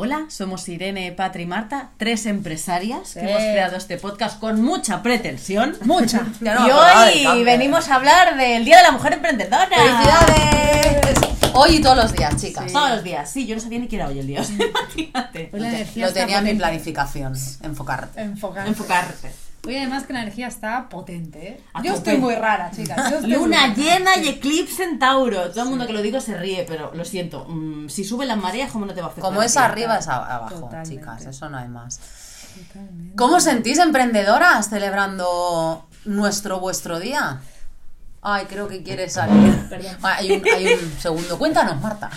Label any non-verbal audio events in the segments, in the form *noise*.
Hola, somos Irene, Patri y Marta, tres empresarias que hemos creado este podcast con mucha pretensión. *laughs* Mucha. *laughs* y hoy venimos a hablar del Día de la Mujer Emprendedora. ¡Felicidades! Hoy y todos los días, chicas. Todos los días, sí, yo no sabía ni qué era hoy el día. *laughs* Imagínate. Lo tenía en mi planificación, enfocarte. Enfocar. Enfocarte. Hoy además que la energía está potente. ¿eh? Yo estoy muy rara, chicas. Yo estoy Luna llena y eclipse en Tauro. Todo el mundo que lo digo se ríe, pero lo siento. mm, si sube la marea, ¿cómo no te va a afectar? Como es arriba, es abajo, Totalmente. chicas. Eso no hay más. Totalmente. ¿Cómo os sentís emprendedoras celebrando nuestro vuestro día? Ay, creo que quiere salir. Perdón. Ah, Hay un, hay un *laughs* segundo. Cuéntanos, Marta.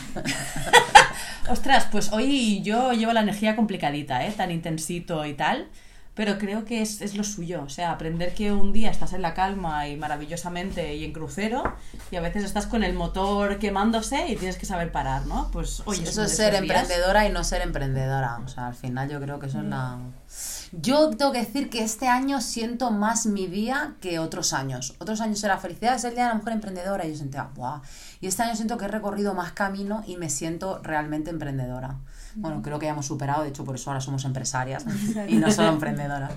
Ostras, pues hoy yo llevo la energía complicadita, ¿eh? Tan intensito y tal. Pero creo que es, es lo suyo. O sea, aprender que un día estás en la calma y maravillosamente y en crucero, y a veces estás con el motor quemándose y tienes que saber parar, ¿no? Pues oye, Eso uno es ser emprendedora y no ser emprendedora. O sea, al final yo creo que eso es la... Yo tengo que decir que este año siento más mi día que otros años. Otros años era felicidad, es el Día de la Mujer Emprendedora y yo sentía, ¡buah! Y este año siento que he recorrido más camino y me siento realmente emprendedora. Bueno, creo que ya hemos superado, de hecho por eso ahora somos empresarias y no solo emprendedoras.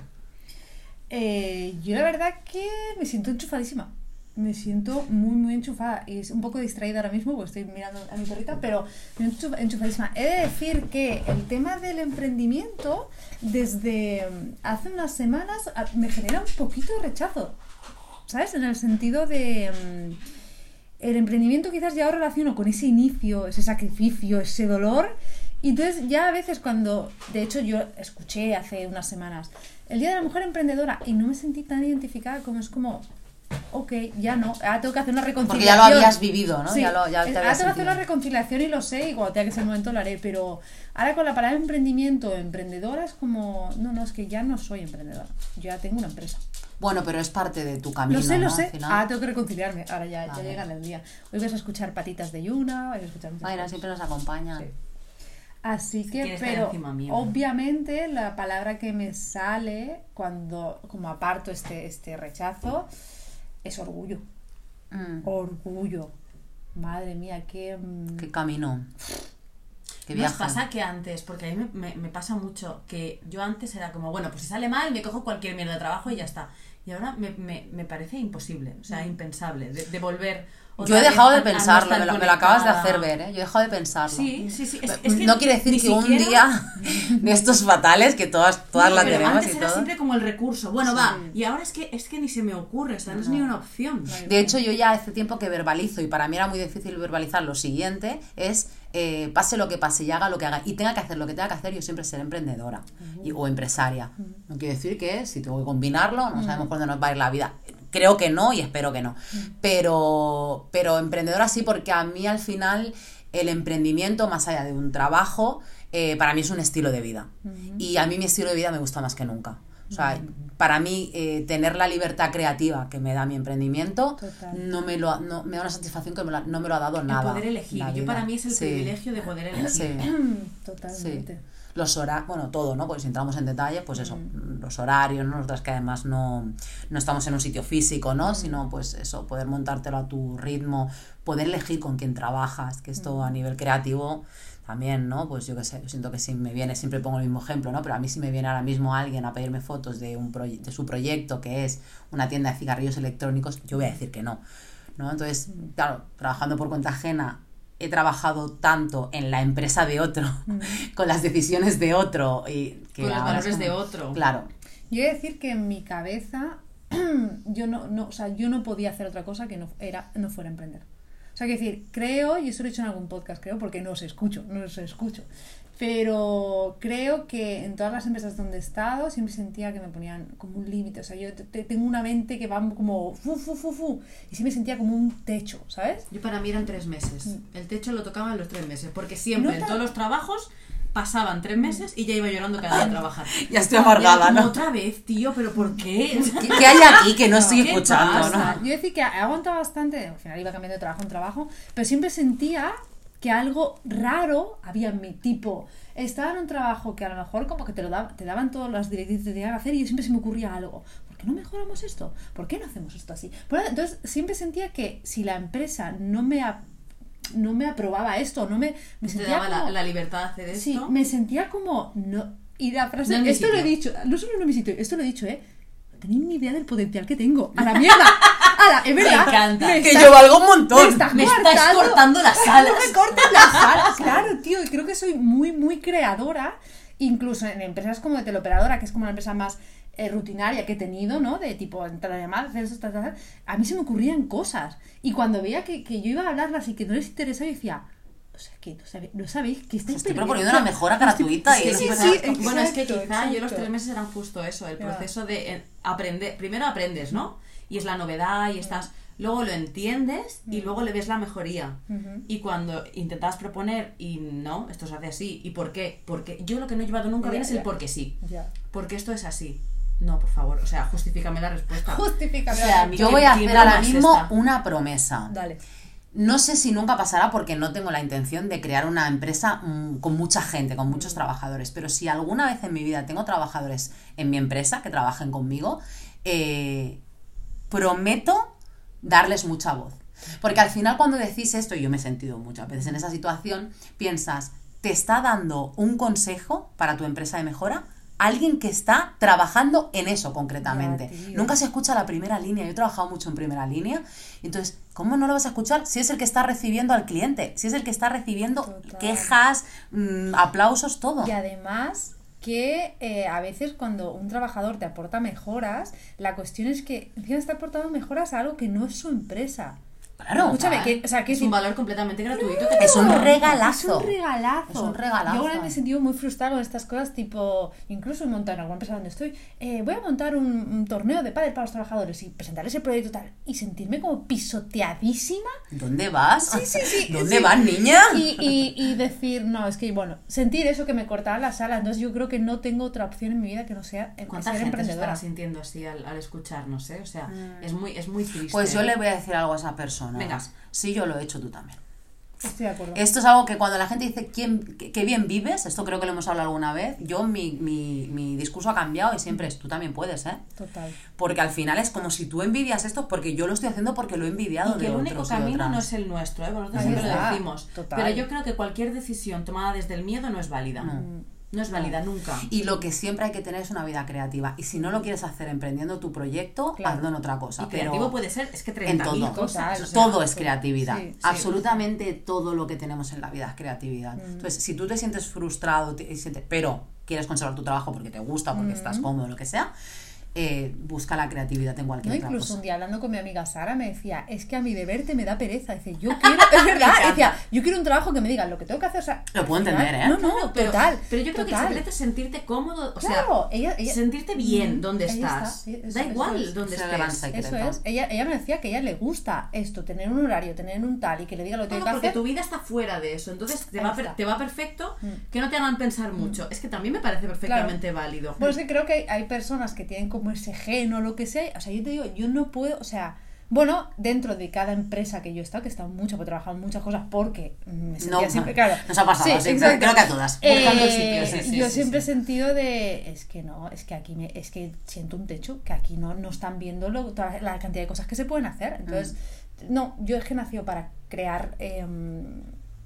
Eh, yo la verdad que me siento enchufadísima. Me siento muy, muy enchufada. Y es un poco distraída ahora mismo porque estoy mirando a mi perrita, pero me enchuf- enchufadísima. He de decir que el tema del emprendimiento, desde hace unas semanas, me genera un poquito de rechazo. ¿Sabes? En el sentido de... mm, el emprendimiento quizás ya lo relaciono con ese inicio, ese sacrificio, ese dolor. Y entonces ya a veces cuando, de hecho yo escuché hace unas semanas el Día de la Mujer Emprendedora y no me sentí tan identificada como es como, ok, ya no, ahora tengo que hacer una Porque reconciliación. ya lo habías vivido, ¿no? Sí, Ya lo, ya te ahora tengo que hacer una reconciliación y lo sé y cuando tenga que ser el momento lo haré, pero ahora con la palabra emprendimiento, emprendedora es como, no, no, es que ya no soy emprendedora, yo ya tengo una empresa. Bueno, pero es parte de tu camino, Lo sé, lo ¿no? sé. Ahora tengo que reconciliarme. Ahora ya, ya llega el día. Hoy vas a escuchar patitas de Yuna, vais a escuchar muchas Ay, no, cosas. siempre nos acompañan. Sí. Así que, pero obviamente la palabra que me sale cuando, como aparto este, este rechazo, es orgullo. Mm, Orgullo. Madre mía, qué... mm, Qué camino. Qué ¿No os viaje. pasa que antes, porque a mí me, me- me pasa mucho, que yo antes era como, bueno, pues si sale mal, me cojo cualquier mierda de trabajo y ya está. Y ahora me, me, me parece imposible, o sea, impensable, de, de volver. Yo he dejado de no pensarlo, me lo, me lo acabas de hacer ver, ¿eh? Yo he dejado de pensarlo. Sí, sí, sí. Es, es que no quiere decir que un siquiera- día de estos fatales, que todas, todas No, la pero tenemos antes y era todo. siempre como el recurso. Bueno, va. Y ahora es que es que ni se me ocurre, o sea, no, es ni una opción. De hecho, yo ya hace tiempo que verbalizo, y para mí era muy difícil verbalizar lo siguiente, es eh, pase lo que pase y haga lo que haga, y tenga que hacer lo que tenga que hacer, yo siempre seré emprendedora y- o empresaria. No quiere decir que si tengo que combinarlo, no sabemos cuándo nos va a ir la vida. Creo que no y espero que no. Pero, pero emprendedora sí, porque a mí al final el emprendimiento, más allá de un trabajo, eh, para mí es un estilo de vida. Y a mí mi estilo de vida me gusta más que nunca. O sea, para mí eh, tener la libertad creativa que me da mi emprendimiento Total. no me lo no, me da una satisfacción que me la- no me lo ha dado El nada. poder elegir. Yo para mí es el Sí, privilegio de poder *clears throat* elegir. Sí. *clears throat* Totalmente. Sí. Los horarios, bueno, todo, ¿no? Pues si entramos en detalle, pues eso, los horarios, ¿no? Nosotras que además no, no estamos en un sitio físico, ¿no? Sino, pues eso, poder montártelo a tu ritmo, poder elegir con quién trabajas, que esto a nivel creativo también, ¿no? Pues yo qué sé, yo siento que si me viene, siempre pongo el mismo ejemplo, ¿no? Pero a mí si me viene ahora mismo alguien a pedirme fotos de, un de su proyecto, que es una tienda de cigarrillos electrónicos, yo voy a decir que no, ¿no? Entonces, claro, trabajando por cuenta ajena, he trabajado tanto en la empresa de otro, *laughs* con las decisiones de otro y que Con los ahora es valores de otro. Claro, Yo he de decir que en mi cabeza *clears throat* yo no, no, o sea, yo no podía hacer otra cosa que no, era, no fuera emprender. O sea, que decir, creo, y eso lo he dicho en algún podcast, creo, porque no os escucho, no os escucho. Pero creo que en todas las empresas donde he estado siempre sentía que me ponían como un límite. O sea, yo te- te- tengo una mente que va como fu, fu, fu, fu. Y siempre sentía como un techo, ¿sabes? Yo para mí eran tres meses. El techo lo tocaba en los tres meses, porque siempre No en todos los trabajos pasaban tres meses y ya iba llorando cada día a *laughs* trabajar. Ya estoy amargada, ¿no? Otra vez, tío, pero ¿por qué? *laughs* ¿qué, qué hay aquí que no estoy ¿Qué escuchando? ¿no? Yo decir que he aguantado bastante, al final iba cambiando de trabajo en trabajo, pero siempre sentía que algo raro había en mí, tipo, estaba en un trabajo que a lo mejor como que te lo daba- te daban todas las directrices que tenías que hacer y yo siempre se me ocurría algo. ¿Por qué no mejoramos esto? ¿Por qué no hacemos esto así? Por- entonces siempre sentía que si la empresa no me, no me aprobaba esto, no me, me Te sentía daba la, como- la libertad de hacer esto. Sí, me sentía como no y la frase, No esto lo he dicho, no solo no en mi sitio, esto lo he dicho, eh. No tenéis ni idea del potencial que tengo. A la mierda. ¡Hala! Es verdad. encanta. Me Que está- yo valgo un me montón. estás Me estás coartando- cortando las *laughs* alas. No me cortes las alas. *laughs* Claro, tío. y Creo que soy muy, muy creadora. Incluso en empresas como de teleoperadora, que es como la empresa más eh, rutinaria que he tenido, ¿no? De tipo, entrar a llamar, hacer esto, tal, tal, tal. A mí se me ocurrían cosas. Y cuando veía que, que yo iba a hablarlas y que no les interesaba, yo decía, o sea, que no, sabe- no sabéis que estáis Estoy perdiendo". proponiendo una mejora *laughs* gratuita y sí, es sí, verdad. sí, bueno, es que exacto, quizá yo los exacto. tres meses eran justo eso, el proceso de eh, aprender. Primero aprendes, ¿no? Y es la novedad y estás. Luego lo entiendes y luego le ves la mejoría. Y cuando intentas proponer y no, esto se hace así. ¿Y por qué? Porque yo lo que no he llevado nunca Ya, bien es el ya. porque sí. Porque esto es así. No, por favor, o sea, justifícame la respuesta. Justifícame O sea, Yo ¿Qué- voy a hacer ahora mismo esta? una promesa. Dale. No sé si nunca pasará porque no tengo la intención de crear una empresa mm, con mucha gente, con muchos trabajadores, pero si alguna vez en mi vida tengo trabajadores en mi empresa que trabajen conmigo, eh, prometo darles mucha voz. Porque al final cuando decís esto, y yo me he sentido muchas veces en esa situación, piensas, ¿te está dando un consejo para tu empresa de mejora? Alguien que está trabajando en eso concretamente. Ya. Nunca se escucha la primera línea. Yo he trabajado mucho en primera línea. Entonces, ¿cómo no lo vas a escuchar si es el que está recibiendo al cliente? Si es el que está recibiendo Total. quejas, mm, aplausos, todo. Y además que eh, a veces cuando un trabajador te aporta mejoras, la cuestión es que encima está aportando mejoras a algo que no es su empresa. Claro. Escúchame, que, o sea, que es un valor completamente gratuito. que Es un regalazo. Es un regalazo. Es un regalazo. Yo vez me he sentido muy frustrada con estas cosas, tipo, incluso en montar en alguna empresa donde estoy, eh, voy a montar un, un torneo de pádel para los trabajadores y presentarles el proyecto tal, y sentirme como pisoteadísima ¿Dónde vas? Sí, sí, sí, ¿Dónde sí. vas, niña? y, y, y decir, no, es que, bueno, sentir eso que me cortaba las alas. Entonces yo creo que no tengo otra opción en mi vida que no sea em- ¿Cuánta ser gente se emprendedora. estará sintiendo así al, al escucharnos, eh? O sea, es muy, es muy triste. Pues yo ¿eh? le voy a decir algo a esa persona. Venga. Si yo lo he hecho, tú también. Estoy de acuerdo. Esto es algo que cuando la gente dice ¿quién, qué, bien vives, esto creo que lo hemos hablado alguna vez, yo mi, mi, mi discurso ha cambiado y siempre es tú también puedes, ¿eh? Total. Porque al final es como si tú envidias esto porque yo lo estoy haciendo porque lo he envidiado Y que de el único otros camino no es el nuestro, ¿eh? Nosotros siempre lo decimos. Total. Pero yo creo que cualquier decisión tomada desde el miedo no es válida. No. No es válida nunca. Y lo que siempre hay que tener es una vida creativa. Y si no lo quieres hacer emprendiendo tu proyecto, Claro. hazlo en otra cosa. Y pero creativo puede ser, es que en 30.000 todo. cosas. Total. o sea, todo es creatividad. sí, sí. Absolutamente todo lo que tenemos en la vida es creatividad. Entonces, si tú te sientes frustrado, te- pero quieres conservar tu trabajo porque te gusta, porque estás cómodo, lo que sea, eh, busca la creatividad en No, cualquier otra incluso cosa. un día hablando con mi amiga Sara me decía, es que a mí de verte me da pereza. Dice, yo quiero, *laughs* es verdad, *laughs* decía, yo quiero un trabajo que me digan lo que tengo que hacer. O sea, Lo puedo entender, ¿eh? No, no, Claro, pero, total. pero yo creo que el total. secreto es sentirte cómodo, o Claro, sea, ella- ella- sentirte bien Mm, donde ahí estás. está, eso- da eso igual es. donde Es estés. secreto. Eso es. Ella, ella me decía que a ella le gusta esto, tener un horario, tener un tal y que le diga lo que tiene Bueno, que porque hacer. tu vida está fuera de eso, entonces te va, te va perfecto Mm. que no te hagan pensar mucho. Es que también me parece perfectamente válido. Pues que creo que hay, hay personas que tienen como ese gen o lo que sea. O sea, yo te digo, yo no puedo, o sea, bueno, dentro de cada empresa que yo he estado, que he estado mucho, he trabajado en muchas cosas porque mm, me sentía No, siempre, claro. nos ha pasado, sí, creo que a todas. Eh, sí, sí, yo sí, siempre he sentido de, es que no, es que aquí me, es que siento un techo, que aquí no, no están viendo lo- toda la cantidad de cosas que se pueden hacer. Entonces, Mm. no, yo es que nació para crear... em,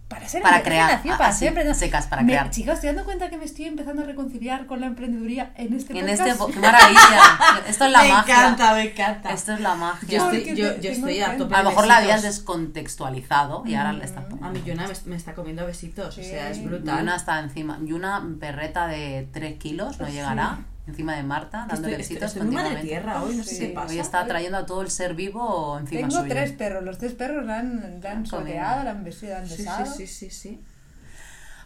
para ser Para crear, nació para así, ser emprendedora. secas, para Me- crear. Chicos, estoy dando cuenta que me estoy empezando a reconciliar con la emprendeduría en este En podcast. este, qué maravilla. *laughs* Esto es la me magia. encanta, me encanta. Esto es la magia. Yo estoy, yo, te- yo estoy a tope a lo mejor la habías descontextualizado y ahora le estás A mi Yuna me, me está comiendo besitos, o sea, es Sí. brutal. Yuna está encima. Yuna, perreta de 3 kilos, no Sí. llegará. Encima de Marta, dándole estoy, besitos estoy madre tierra hoy, no sé Sí. qué pasa. Hoy está trayendo a todo el ser vivo encima Tengo suyo. tres perros, los tres perros la han, la han soleado, la han besado, la han Sí, sí, sí, sí, sí.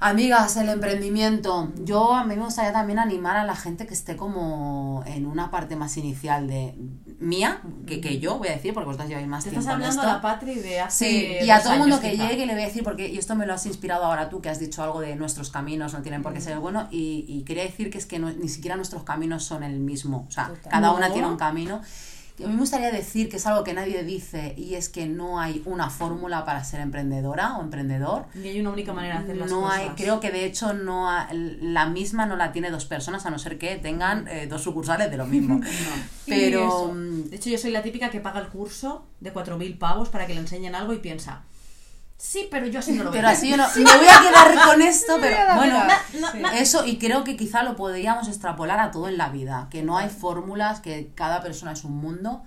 Amigas, el emprendimiento. Yo a mí me gustaría también animar a la gente que esté como en una parte más inicial de mía, que, que yo voy a decir, porque vosotras lleváis más Te tiempo estás hablando a la Patri de hace Sí, y a todo el mundo que quizá. llegue le voy a decir, porque y esto me lo has inspirado ahora tú, que has dicho algo de nuestros caminos no tienen por qué ser bueno, y, y quería decir que es que no- ni siquiera nuestros caminos son el mismo, o sea, Total. cada una tiene un camino. A mí me gustaría decir que es algo que nadie dice, y es que no hay una fórmula para ser emprendedora o emprendedor. Ni hay una única manera de hacer las No cosas. hay, creo que de hecho no ha- la misma no la tiene dos personas, a no ser que tengan eh, dos sucursales de lo mismo. *laughs* No. Pero mm, De hecho, yo soy la típica que paga el curso de 4.000 pavos para que le enseñen algo y piensa, Sí, pero yo así no lo veo. Pero así yo no. Me voy a quedar con esto, pero *laughs* bueno. Eso, y creo que quizá lo podríamos extrapolar a todo en la vida, que no hay fórmulas, que cada persona es un mundo.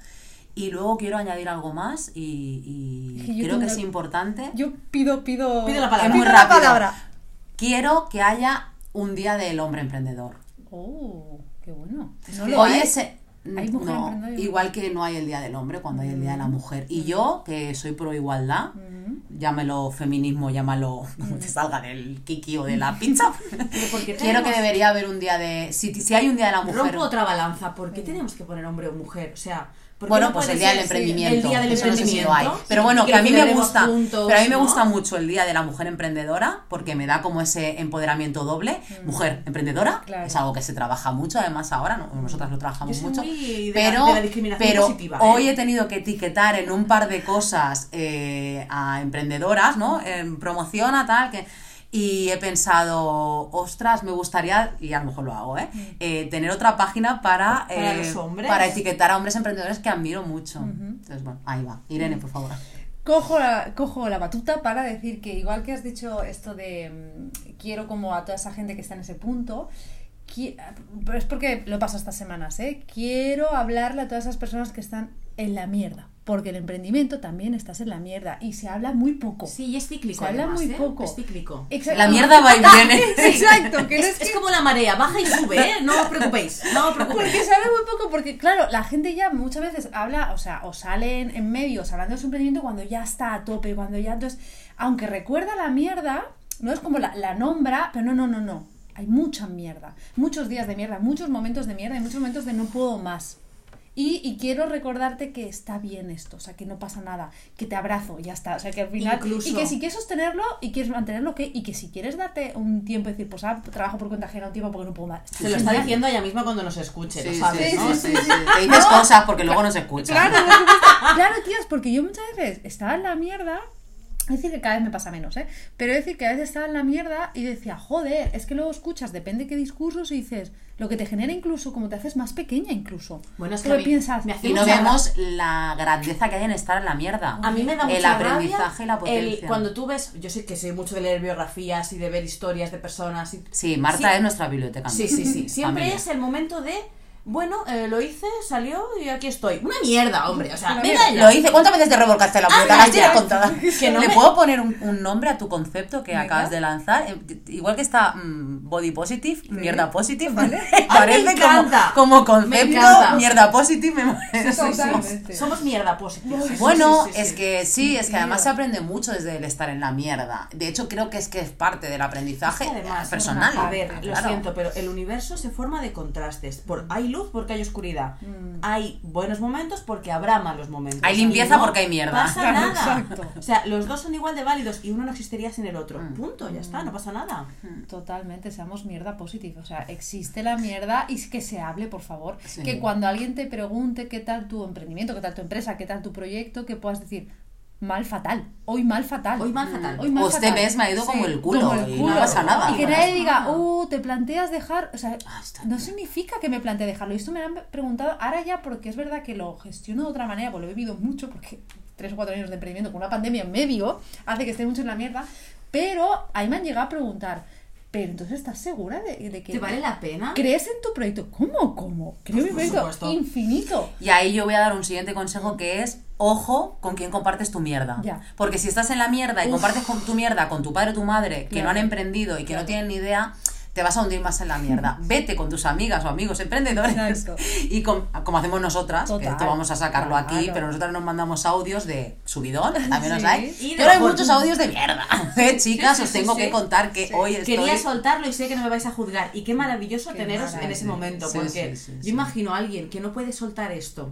Y luego quiero añadir algo más y, creo que es importante. Yo pido, pido. Pido la palabra. pido Muy la rápido. palabra. Quiero que haya un día del hombre emprendedor. Oh, qué bueno. No lo Hoy hay. es, Hay mujer no, igual que no hay el día del hombre cuando hay el día de la mujer. Y yo, que soy pro igualdad, llámelo feminismo, llámalo *laughs* como te salga del kiki o de la pizza. *laughs* Porque *laughs* Quiero que tenemos- debería haber un día de. Si, si hay un día de la mujer. Rompo otra balanza. ¿Por qué tenemos que poner hombre o mujer? O sea, ¿por qué Bueno, no pues el día del emprendimiento. El día del eso no sé si emprendimiento. lo hay. Pero bueno, que a mí me gusta. juntos, pero a mí me gusta mucho el día de la mujer emprendedora porque me da como ese empoderamiento doble. Mujer emprendedora Claro. es algo que se trabaja mucho, además ahora no- nosotras lo trabajamos mucho. de la- pero de la discriminación pero positiva, ¿eh? hoy he tenido que etiquetar en un par de cosas eh, a emprendedoras, ¿no? En promociona tal que y he pensado, ostras, me gustaría, y a lo mejor lo hago, ¿eh? Eh, tener otra página para, Para eh, los hombres. para etiquetar a hombres emprendedores que admiro mucho. Entonces, bueno, ahí va. Irene, por favor. Cojo la, cojo la batuta para decir que igual que has dicho esto de mm, quiero como a toda esa gente que está en ese punto, es porque lo pasa estas semanas, ¿eh? Quiero hablarle a todas esas personas que están en la mierda, porque el emprendimiento también estás en la mierda y se habla muy poco. Sí, y es cíclico. Se habla además, muy ¿eh? poco. Es cíclico. Exacto. La mierda va y *laughs* viene. Exacto, que no Es, es es que- como la marea, baja y sube, ¿eh? No os preocupéis, no os preocupéis. Porque se habla muy poco, porque claro, la gente ya muchas veces habla, o sea, o salen en medios hablando de su emprendimiento cuando ya está a tope, cuando ya entonces, aunque recuerda la mierda, no es como la, la nombra, pero no, no, no, no. Hay mucha mierda, muchos días de mierda, muchos momentos de mierda y muchos momentos de no puedo más. Y, y quiero recordarte que está bien esto, o sea, que no pasa nada, que te abrazo, ya está. O sea, que al final. Incluso- Y que si quieres sostenerlo y quieres mantenerlo, ¿qué? Y que si quieres darte un tiempo y decir, pues ah, trabajo por cuenta ajena un tiempo porque no puedo más. Se lo está diciendo ella misma cuando nos escuche, Sí, lo sabes, sí, ¿no? sí, sí, sí. Te dices cosas porque luego no se escucha. Claro, claro, tías, porque yo muchas veces estaba en la mierda. Es decir, que cada vez me pasa menos, ¿eh? Pero es decir, que a veces estaba en la mierda y decía, joder, es que luego escuchas, depende qué discursos y dices, lo que te genera incluso, como te haces más pequeña incluso. Bueno, es que Porque a mí piensas, me hace Y no vemos la grandeza que hay en estar en la mierda. A mí me da mucha El aprendizaje y la el- potencia. cuando tú ves, yo sé que sé mucho de leer biografías y de ver historias de personas. Y, Sí, Marta Sí. es nuestra biblioteca. Sí, sí, sí. *laughs* Siempre Familia. es el momento de, bueno, eh, lo hice, salió y aquí estoy. Una mierda, hombre. O sea, mierda. Lo hice. ¿Cuántas veces te revolcaste la puerta? Ah, Las tienes ya. contadas. *laughs* Que no ¿Le me- puedo poner un, un nombre a tu concepto que acabas de lanzar? Eh, Igual que está mm, body positive, mierda positive. Vale. *laughs* Parece me como, encanta. como Me concepto, encanta. mierda positive. Me. Totalmente. Somos mierda. Sí, sí, Bueno, sí, sí, es que sí, es que además se aprende mucho desde el estar en la mierda. De hecho, creo que es que es parte del aprendizaje Es que además, personal. A ver, lo siento, pero el universo se forma de contrastes. Por, hay luz porque hay oscuridad. Hay buenos momentos porque habrá malos momentos. Hay limpieza no porque hay mierda. pasa Claro, nada. exacto. O sea, los dos son igual de válidos y uno no existiría sin el otro. Mm. Punto, ya está, no pasa nada. Totalmente, seamos mierda positiva. O sea, existe la mierda y que se hable, por favor. Sí. Que cuando alguien te pregunte qué tal tu emprendimiento, qué tal tu empresa, qué tal tu proyecto, que puedas decir mal fatal, hoy mal fatal. Hoy mal fatal. Hoy mal O este mes me ha ido como el culo como el y no pasa nada. Y que nadie diga, uh, te planteas dejar. O sea, Ah, no significa que me plantee dejarlo. Y esto me lo han preguntado ahora ya porque es verdad que lo gestiono de otra manera, porque lo he vivido mucho, porque tres o cuatro años de emprendimiento con una pandemia en medio hace que esté mucho en la mierda. Pero ahí me han llegado a preguntar, pero entonces estás segura de, de que. ¿Te vale la pena? ¿Crees en tu proyecto? ¿Cómo? ¿Cómo? Creo en mi Por proyecto supuesto. infinito. Y ahí yo voy a dar un siguiente consejo que es ojo con quién compartes tu mierda. Ya. Porque si estás en la mierda y Uf. compartes con tu mierda con tu padre o tu madre que Claro. no han emprendido y que Claro. no tienen ni idea, te vas a hundir más en la mierda. *laughs* Vete con tus amigas o amigos emprendedores Exacto. y con- como hacemos nosotras, que esto vamos a sacarlo aquí, pero nosotras nos mandamos audios de subidón, *laughs* también Sí. hay, Y pero hay muchos audios de mierda. *laughs* ¿eh, chicas, Sí, os tengo sí. que contar que hoy estoy... Quería soltarlo y sé que no me vais a juzgar. Y qué maravilloso Qué teneros en ese momento. Porque yo imagino a alguien que no puede soltar esto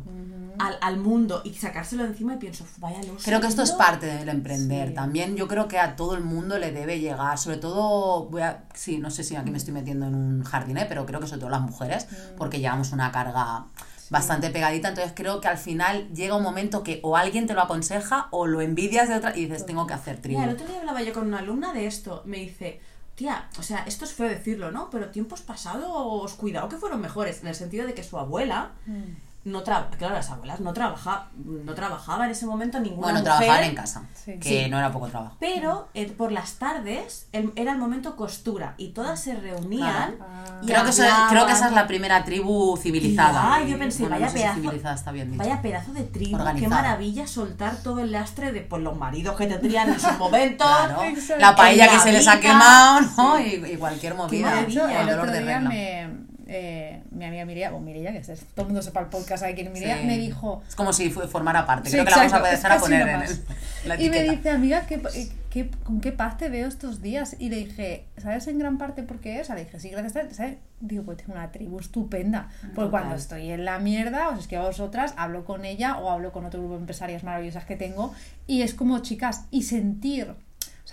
al, al mundo y sacárselo de encima y pienso, vaya los Creo que esto es parte del emprender. Sí. También yo creo que a todo el mundo le debe llegar, sobre todo, voy a, sí, no sé si aquí me estoy metiendo en un jardín, ¿eh? pero creo que sobre todo las mujeres, Mm. porque llevamos una carga bastante pegadita, entonces creo que al final llega un momento que o alguien te lo aconseja o lo envidias de otra y dices, tengo que hacer. Mira, el otro día hablaba yo con una alumna de esto. Me dice, tía, o sea, esto es feo decirlo, ¿no? Pero tiempos pasados, cuidado que fueron mejores. En el sentido de que su abuela no tra claro, las abuelas no trabaja, no trabajaba en ese momento ninguna Bueno, mujer. trabajar en casa, Sí. que Sí. no era poco trabajo. Pero eh, por las tardes el- era el momento costura y todas se reunían. Claro. y Creo que, eso- creo que esa es la primera tribu civilizada. Ay, yo pensé, Bueno, vaya no sé si pedazo, civilizada está bien dicho. vaya pedazo de tribu, qué Organizada. maravilla soltar todo el lastre de pues, los maridos que tendrían en su *laughs* momento. Claro, la paella que la se les ha quemado, ¿no? Y, y cualquier movida. maravilla. Con el dolor de día regla. me, eh, mi amiga Mireia, o Mireia, que es, todo el mundo sepa el podcast, sabe quién es Mireia, Sí. me dijo... Es como si formara parte. Sí, Creo que la vamos a empezar es a poner en el- la Y me dice, amiga, ¿qué, qué, ¿con qué paz te veo estos días? Y le dije, ¿sabes en gran parte por qué es? O sea, le dije, sí, gracias a ¿sabes? Digo, pues tengo una tribu estupenda. Porque Total. cuando estoy en la mierda, os escribo a vosotras, hablo con ella o hablo con otro grupo de empresarias maravillosas que tengo. Y es como, chicas, y sentir.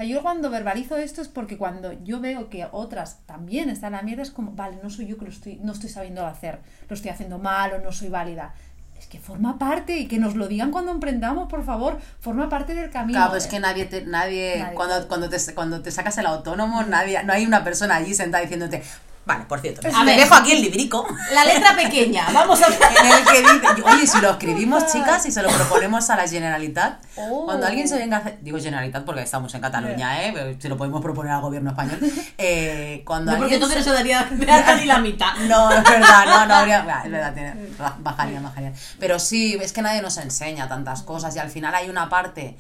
O sea, yo cuando verbalizo esto es porque cuando yo veo que otras también están en la mierda, es como, vale, no soy yo que lo estoy, no estoy sabiendo hacer, lo estoy haciendo mal o no soy válida. Es que forma parte y que nos lo digan cuando emprendamos, por favor, forma parte del camino. Claro, es que nadie, te, nadie, Nadie. Cuando, cuando, te, cuando te sacas el autónomo, nadie, no hay una persona allí sentada diciéndote, vale, por cierto, A ver. dejo aquí el librico La letra pequeña, vamos a *laughs* en el que dice, *laughs* oye, si lo escribimos, chicas, y se lo proponemos a la Generalitat, Oh. cuando alguien se venga a hacer, digo Generalitat porque estamos en Cataluña, ¿eh? Pero se lo podemos proponer al gobierno español, *laughs* eh, cuando No, porque alguien se- no se daría ni la mitad. No, es verdad, no, no habría. Es verdad, tiene, ba- bajaría, bajaría. Pero sí, es que nadie nos enseña tantas cosas y al final hay una parte,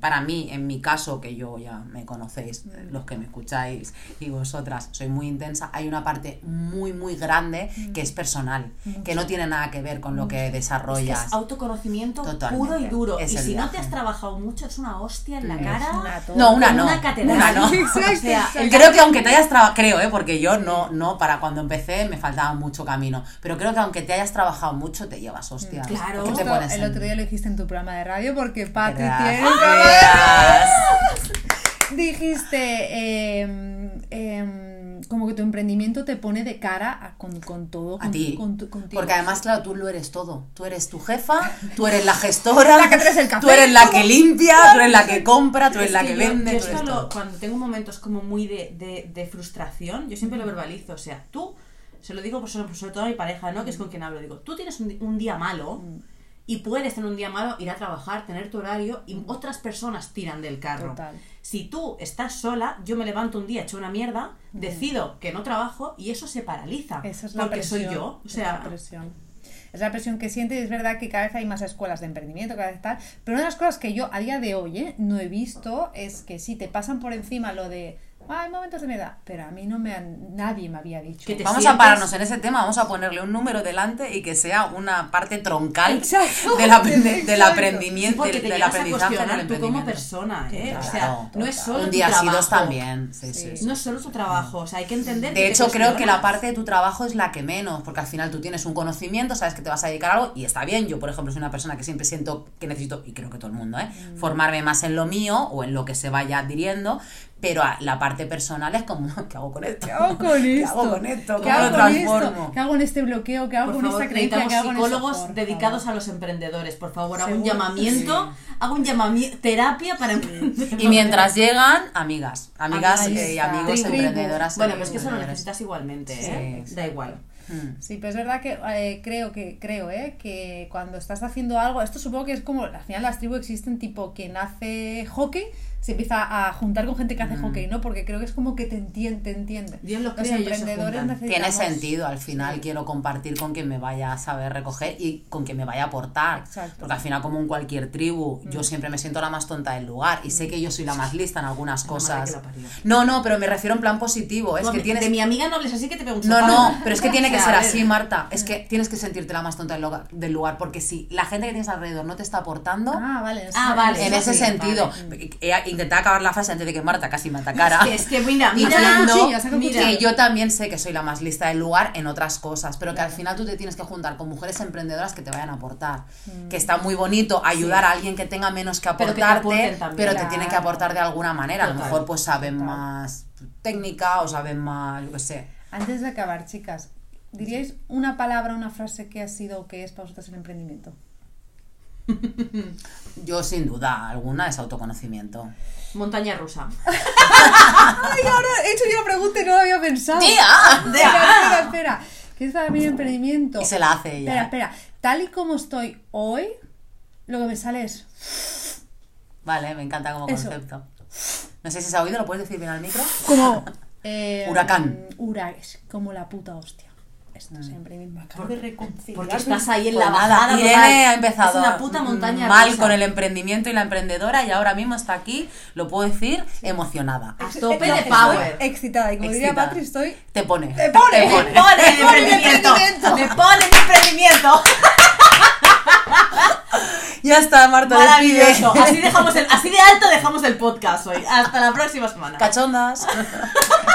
para mí, en mi caso, que yo ya me conocéis, eh, los que me escucháis y vosotras, soy muy intensa, hay una parte muy, muy grande que es personal, que no tiene nada que ver con lo que Es que desarrollas. es autoconocimiento Totalmente. puro y duro. Es y si no te has trabajado mucho, es una hostia en la Es cara. una No, una no. Una catedral. Una no. *laughs* O sea, Creo que aunque te hayas trabajado, creo, ¿eh? porque yo no, no, para cuando empecé me faltaba mucho camino, pero creo que aunque te hayas trabajado mucho, te llevas hostias. Claro. te el en- otro día lo hiciste en tu programa de radio porque Pati tiene Dijiste em, como que tu emprendimiento te pone de cara a- con, con todo. A ti. con. Porque además, claro, tú lo eres todo. Tú eres tu jefa, tú eres la gestora, La que traes el café, tú eres la que limpia, tú eres la que compra, tú eres Es la que que yo- vende. yo tú esto eres lo- todo. cuando tengo momentos como muy de, de- de frustración, yo siempre lo verbalizo. O sea, tú, se lo digo por- sobre, sobre todo a mi pareja, ¿no? Que es con quien hablo. Digo, tú tienes un, un día malo y puedes tener un día malo, ir a trabajar, tener tu horario y otras personas tiran del carro. Total. Si tú estás sola, yo me levanto un día hecho una mierda, decido que no trabajo y eso se paraliza. Esa es la porque presión. soy yo. O es sea, la presión. Es la presión que siente y es verdad que cada vez hay más escuelas de emprendimiento, cada vez tal. Pero una de las cosas que yo a día de hoy ¿eh? no he visto es que si te pasan por encima lo de. Ah, hay momentos de mierda. Pero a mí no me han, nadie me había dicho. Que Vamos a sientes- pararnos en ese tema, vamos a ponerle un número delante y que sea una parte troncal Exacto. del, aprende- del aprendimiento, del, del llegas a aprendizaje del cuestionar tú como persona, ¿eh? o sea, Claro, no es total. solo Un tu día sí, dos trabajo. también. Sí, sí, sí. No es solo tu trabajo, o sea, hay que entender que De te hecho, creo que la parte de tu trabajo es la que menos, porque al final tú tienes un conocimiento, sabes que te vas a dedicar a algo y está bien. Yo, por ejemplo, soy una persona que siempre siento que necesito, y creo que todo el mundo, ¿eh? Mm. formarme más en lo mío o en lo que se vaya adhiriendo, pero a- la parte personal es como, ¿qué hago con esto? ¿Qué hago con *laughs* ¿Qué esto? hago con esto? ¿Qué ¿Cómo lo hago con esto? transformo? ¿Qué hago en este bloqueo? ¿Qué hago Por con favor, esta creencia? ¿Qué hago eso? psicólogos Por dedicados a los emprendedores. Por favor, hago un llamamiento, hago un llamamiento, terapia para emprendedores. Y mientras llegan, amigas, amigas eh, y amigos emprendedoras. Bueno, pues que eso lo necesitas igualmente, Sí, ¿eh? exacto. Da igual. Mm. Sí, pero es verdad que eh, creo que creo eh, que cuando estás haciendo algo, esto supongo que es como al final las tribus existen tipo quien hace hockey se empieza a juntar con gente que hace hockey, ¿no? Porque creo que es como que te entiende, te entiende. Dios los los crea y ellos se emprendedores. Tiene sentido, al final quiero compartir con quien me vaya a saber recoger y con quien me vaya a aportar. Exacto. Porque al final, como en cualquier tribu, Mm. yo siempre me siento la más tonta del lugar y sé que yo soy la más lista en algunas cosas. No, no, pero me refiero en plan positivo. Es No, que tienes. De mi amiga no hables así que te pego un No, no, pero es que tiene que *laughs* Sea, ser así, Marta. Es que tienes que sentirte la más tonta del lugar, del lugar, porque si la gente que tienes alrededor no te está aportando, Ah, vale. Ah, vale, en ese sí, sentido, he intentado acabar la frase antes de que Marta casi me atacara. Es que, es que mira, mira, que yo también sé que soy la más lista del lugar en otras cosas, pero que al final tú te tienes que juntar con mujeres emprendedoras que te vayan a aportar. Que está muy bonito ayudar a alguien que tenga menos que Pero que te aportarte, también. pero te tienen que aportar de alguna manera. A lo mejor pues saben Total. más técnica o saben más, yo qué sé. Antes de acabar, chicas, ¿diríais una palabra, una frase que ha sido o que es para vosotros el emprendimiento? *laughs* Yo sin duda alguna es autoconocimiento. montaña rusa. *laughs* Ay, ahora he hecho yo la pregunta y no lo había pensado. ¡Tía! Espera, espera, espera. ¿Qué es para mí el emprendimiento? Y se la hace ella. Espera, espera. tal y como estoy hoy, lo que me sale es Vale, me encanta como Eso. concepto. No sé si se ha oído, ¿lo puedes decir bien al micro? como *laughs* eh, Huracán. hura- es como la puta hostia. Esto siempre me acabo de reconciliar. Porque estás ahí en la bajada. Irene total. ha empezado Es una puta montaña mal rusa. con el emprendimiento y la emprendedora y ahora mismo está aquí, lo puedo decir, emocionada. A tope de power. excitada y como diría Excitada. Patri, estoy Te pone. Te pone. Te Me pone. pone el Me pone el emprendimiento. Me pone el emprendimiento. *laughs* Ya está, Marta, Maravilloso. Así, dejamos el, así de alto dejamos el podcast hoy. Hasta la próxima semana. Cachondas. *laughs*